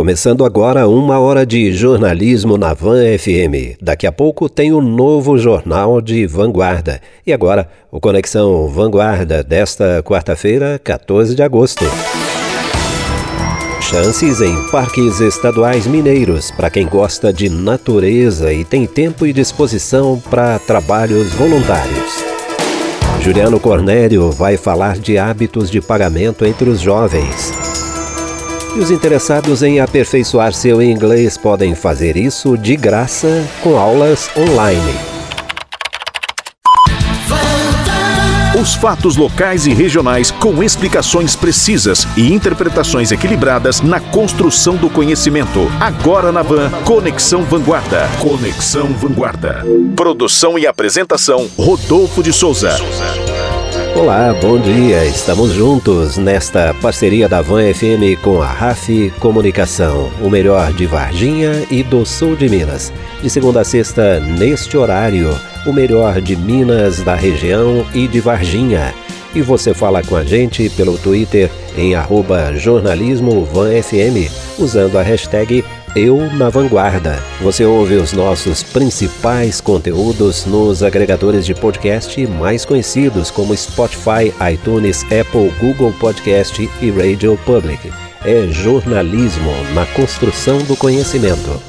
Começando agora uma hora de jornalismo na Van FM. Daqui a pouco tem o novo jornal de Vanguarda. E agora, o Conexão Vanguarda desta quarta-feira, 14 de agosto. Chances em parques estaduais mineiros para quem gosta de natureza e tem tempo e disposição para trabalhos voluntários. Juliano Cornélio vai falar de hábitos de pagamento entre os jovens. E os interessados em aperfeiçoar seu inglês podem fazer isso de graça com aulas online. Os fatos locais e regionais com explicações precisas e interpretações equilibradas na construção do conhecimento. Agora na Van, Conexão Vanguarda. Conexão Vanguarda. Produção e apresentação: Rodolfo de Souza. Olá, bom dia. Estamos juntos nesta parceria da Van FM com a RAF Comunicação, o melhor de Varginha e do sul de Minas. De segunda a sexta, neste horário, o melhor de Minas, da região e de Varginha. E você fala com a gente pelo Twitter em jornalismovanfm, usando a hashtag eu na Vanguarda. Você ouve os nossos principais conteúdos nos agregadores de podcast mais conhecidos como Spotify, iTunes, Apple, Google Podcast e Radio Public. É jornalismo na construção do conhecimento.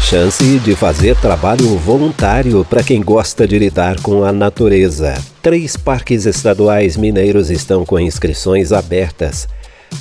Chance de fazer trabalho voluntário para quem gosta de lidar com a natureza. Três parques estaduais mineiros estão com inscrições abertas.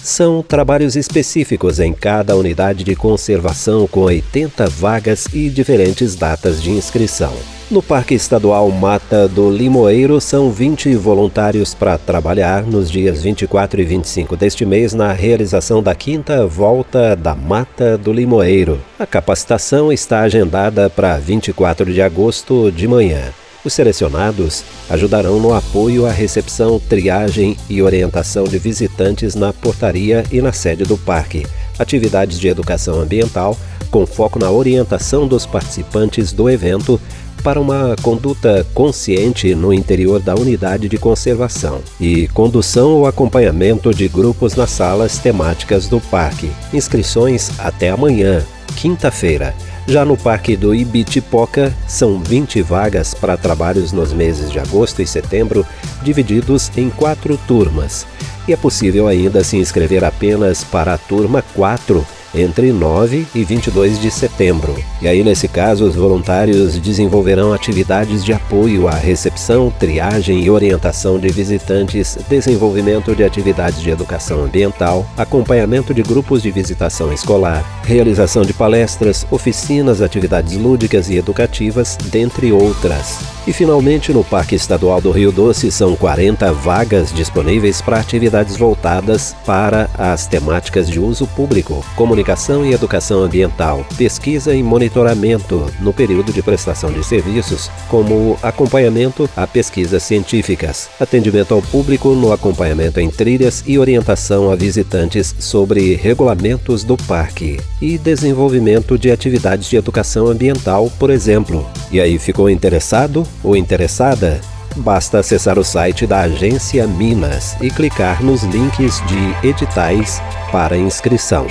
São trabalhos específicos em cada unidade de conservação com 80 vagas e diferentes datas de inscrição. No Parque Estadual Mata do Limoeiro, são 20 voluntários para trabalhar nos dias 24 e 25 deste mês na realização da quinta volta da Mata do Limoeiro. A capacitação está agendada para 24 de agosto de manhã. Os selecionados ajudarão no apoio à recepção, triagem e orientação de visitantes na portaria e na sede do parque, atividades de educação ambiental, com foco na orientação dos participantes do evento para uma conduta consciente no interior da unidade de conservação e condução ou acompanhamento de grupos nas salas temáticas do parque. Inscrições até amanhã, quinta-feira. Já no Parque do Ibitipoca, são 20 vagas para trabalhos nos meses de agosto e setembro, divididos em quatro turmas. E é possível ainda se inscrever apenas para a turma 4 entre 9 e 22 de setembro. E aí, nesse caso, os voluntários desenvolverão atividades de apoio à recepção, triagem e orientação de visitantes, desenvolvimento de atividades de educação ambiental, acompanhamento de grupos de visitação escolar, realização de palestras, oficinas, atividades lúdicas e educativas, dentre outras. E finalmente, no Parque Estadual do Rio Doce, são 40 vagas disponíveis para atividades voltadas para as temáticas de uso público, comunicação e educação ambiental, pesquisa e monitoramento no período de prestação de serviços, como acompanhamento a pesquisas científicas, atendimento ao público no acompanhamento em trilhas e orientação a visitantes sobre regulamentos do parque e desenvolvimento de atividades de educação ambiental, por exemplo. E aí ficou interessado? ou interessada, basta acessar o site da Agência Minas e clicar nos links de editais para inscrição.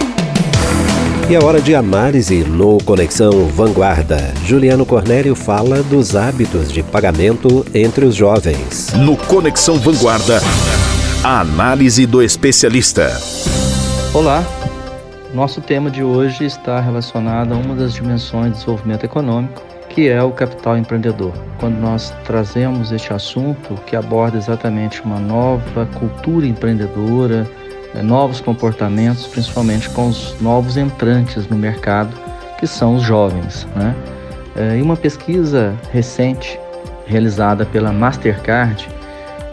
E a hora de análise no Conexão Vanguarda. Juliano Cornélio fala dos hábitos de pagamento entre os jovens. No Conexão Vanguarda, a análise do especialista. Olá, nosso tema de hoje está relacionado a uma das dimensões do desenvolvimento econômico, que é o capital empreendedor. Quando nós trazemos este assunto que aborda exatamente uma nova cultura empreendedora, novos comportamentos, principalmente com os novos entrantes no mercado, que são os jovens. Né? Eh, e uma pesquisa recente realizada pela Mastercard,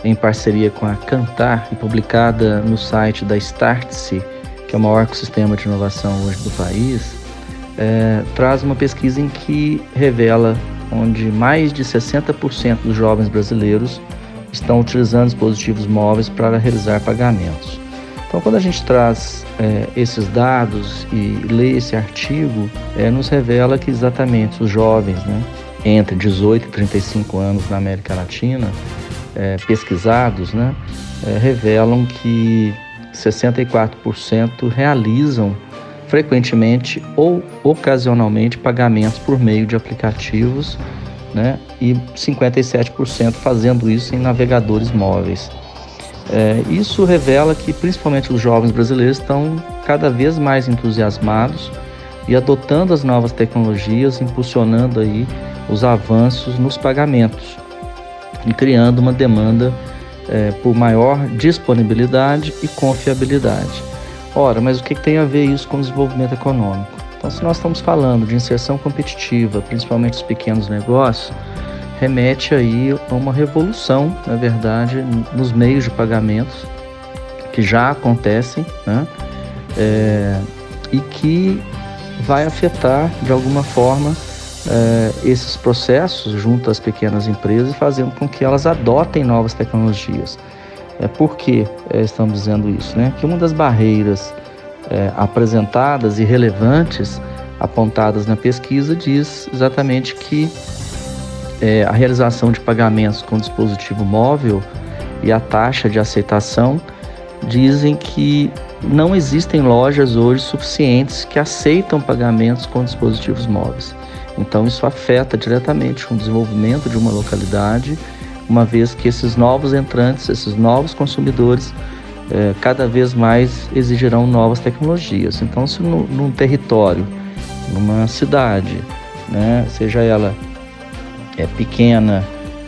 em parceria com a Cantar e publicada no site da Startse, que é o maior ecossistema de inovação hoje do país, é, traz uma pesquisa em que revela onde mais de 60% dos jovens brasileiros estão utilizando dispositivos móveis para realizar pagamentos. Então, quando a gente traz é, esses dados e lê esse artigo, é, nos revela que exatamente os jovens, né, entre 18 e 35 anos na América Latina, é, pesquisados, né, é, revelam que 64% realizam frequentemente ou ocasionalmente pagamentos por meio de aplicativos, né? E 57% fazendo isso em navegadores móveis. É, isso revela que principalmente os jovens brasileiros estão cada vez mais entusiasmados e adotando as novas tecnologias, impulsionando aí os avanços nos pagamentos e criando uma demanda é, por maior disponibilidade e confiabilidade. Ora, mas o que, tem a ver isso com o desenvolvimento econômico? Então, se nós estamos falando de inserção competitiva, principalmente os pequenos negócios, remete aí a uma revolução, na verdade, nos meios de pagamentos que já acontecem, né? É, e que vai afetar de alguma forma é, esses processos junto às pequenas empresas, fazendo com que elas adotem novas tecnologias. É, por que é, estamos dizendo isso? Né? Que uma das barreiras é, apresentadas e relevantes apontadas na pesquisa diz exatamente que é, a realização de pagamentos com dispositivo móvel e a taxa de aceitação dizem que não existem lojas hoje suficientes que aceitam pagamentos com dispositivos móveis. Então isso afeta diretamente o desenvolvimento de uma localidade, uma vez que esses novos entrantes, esses novos consumidores, é, cada vez mais exigirão novas tecnologias. Então, se no, num território, numa cidade, né, seja ela é, pequena,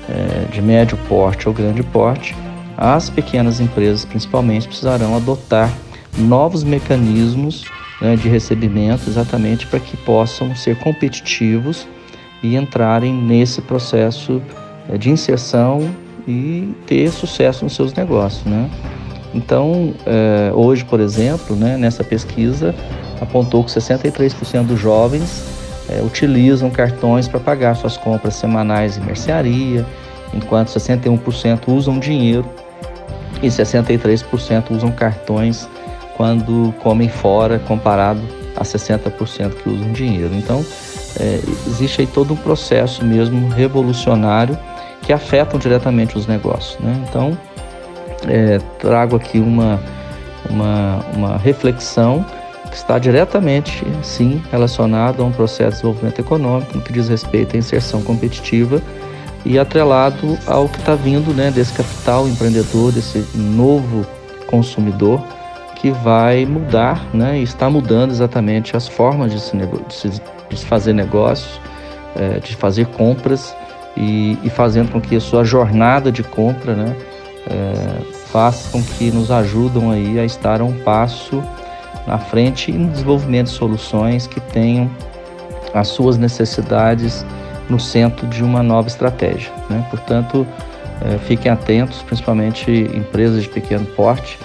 é, de médio porte ou grande porte, as pequenas empresas principalmente precisarão adotar novos mecanismos né, de recebimento exatamente para que possam ser competitivos e entrarem nesse processo é, de inserção e ter sucesso nos seus negócios. Né? Então, é, hoje, por exemplo, né, nessa pesquisa, apontou que 63% dos jovens é, utilizam cartões para pagar suas compras semanais em mercearia, enquanto 61% usam dinheiro e 63% usam cartões quando comem fora, comparado a 60% que usam dinheiro. Então, é, existe aí todo um processo mesmo revolucionário que afetam diretamente os negócios. Né? Então, é, trago aqui uma, uma, uma reflexão está diretamente, sim, relacionado a um processo de desenvolvimento econômico no que diz respeito à inserção competitiva e atrelado ao que está vindo né, desse capital empreendedor, desse novo consumidor que vai mudar né, e está mudando exatamente as formas de se, de se, de se fazer negócios, é, de fazer compras e, e, fazendo com que a sua jornada de compra né, é, faça com que nos ajudam aí a estar a um passo na frente e no desenvolvimento de soluções que tenham as suas necessidades no centro de uma nova estratégia. Né? Portanto, é, fiquem atentos, principalmente empresas de pequeno porte,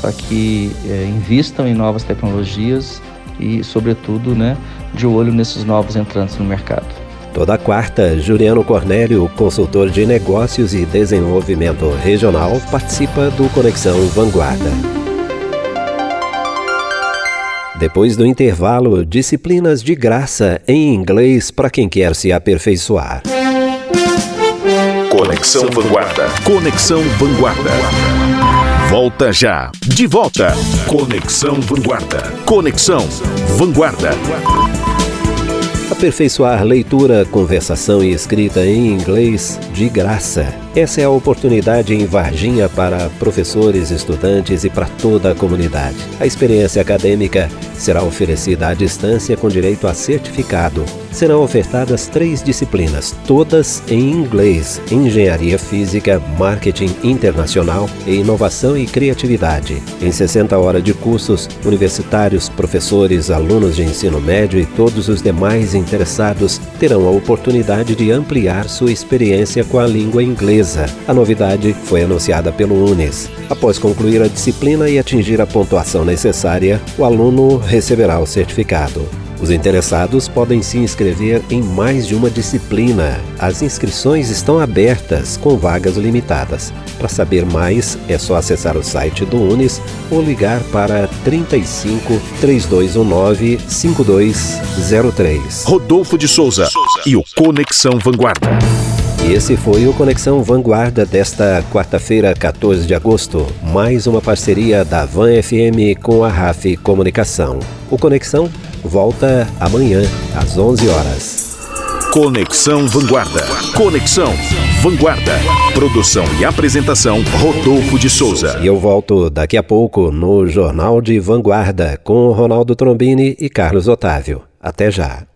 para que é, invistam em novas tecnologias e, sobretudo, né, de olho nesses novos entrantes no mercado. Toda quarta, Juliano Cornélio, consultor de negócios e desenvolvimento regional, participa do Conexão Vanguarda. Depois do intervalo, disciplinas de graça em inglês para quem quer se aperfeiçoar. Conexão Vanguarda. Conexão Vanguarda. Volta já. De volta. Conexão Vanguarda. Conexão Vanguarda. Aperfeiçoar leitura, conversação e escrita em inglês de graça. Essa é a oportunidade em Varginha para professores, estudantes e para toda a comunidade. A experiência acadêmica será oferecida à distância com direito a certificado. Serão ofertadas três disciplinas, todas em inglês: Engenharia Física, Marketing Internacional e Inovação e Criatividade. Em 60 horas de cursos, universitários, professores, alunos de ensino médio e todos os demais interessados terão a oportunidade de ampliar sua experiência com a língua inglesa a novidade foi anunciada pelo UNES. Após concluir a disciplina e atingir a pontuação necessária, o aluno receberá o certificado. Os interessados podem se inscrever em mais de uma disciplina. As inscrições estão abertas, com vagas limitadas. Para saber mais, é só acessar o site do Unis ou ligar para 35 3219 5203. Rodolfo de Souza e o Conexão Vanguarda. E esse foi o Conexão Vanguarda desta quarta-feira, 14 de agosto. Mais uma parceria da Van FM com a RAF Comunicação. O Conexão volta amanhã, às 11 horas. Conexão Vanguarda. Conexão Vanguarda. Produção e apresentação Rodolfo de Souza. E eu volto daqui a pouco no Jornal de Vanguarda com Ronaldo Trombini e Carlos Otávio. Até já.